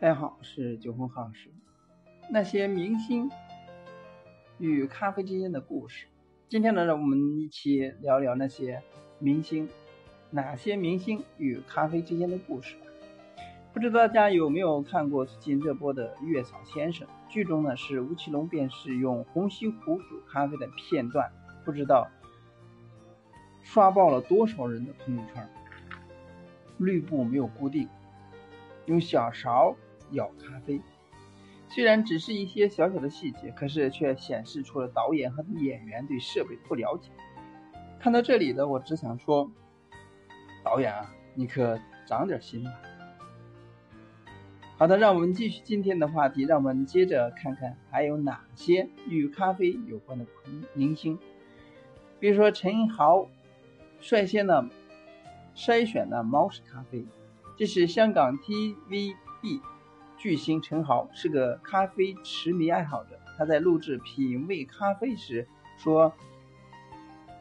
大家好，是九红老师。那些明星与咖啡之间的故事。今天呢，让我们一起聊聊那些明星，哪些明星与咖啡之间的故事。不知道大家有没有看过最近热播的《月嫂先生》？剧中呢是吴奇隆便是用红西湖煮咖啡的片段，不知道刷爆了多少人的朋友圈。滤布没有固定，用小勺。舀咖啡，虽然只是一些小小的细节，可是却显示出了导演和演员对设备不了解。看到这里的我只想说，导演啊，你可长点心吧。好的，让我们继续今天的话题，让我们接着看看还有哪些与咖啡有关的明星。比如说陈豪率先呢筛选了猫屎咖啡，这是香港 TVB。巨星陈豪是个咖啡痴迷爱好者，他在录制《品味咖啡》时说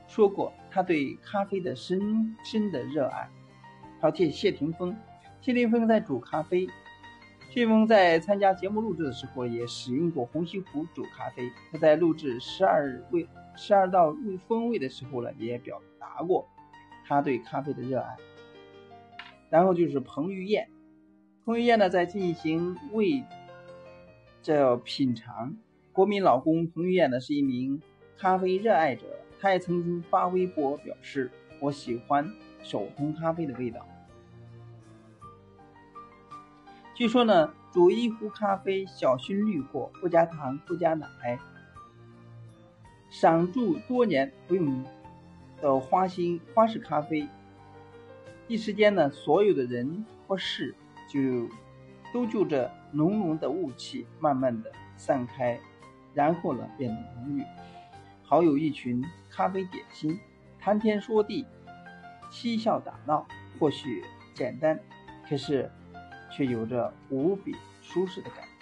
说过他对咖啡的深深的热爱。还有谢霆锋，谢霆锋在煮咖啡，谢霆锋在参加节目录制的时候也使用过红西湖煮咖啡。他在录制十二味十二道味风味的时候呢，也表达过他对咖啡的热爱。然后就是彭于晏。彭于晏呢，在进行味这品尝。国民老公彭于晏呢，是一名咖啡热爱者，他也曾经发微博表示：“我喜欢手冲咖啡的味道。”据说呢，煮一壶咖啡，小熏滤过，不加糖，不加奶，赏住多年不用的花心花式咖啡，一时间呢，所有的人或事。就都就着浓浓的雾气，慢慢的散开，然后呢变得浓郁。好友一群，咖啡点心，谈天说地，嬉笑打闹，或许简单，可是却有着无比舒适的感觉。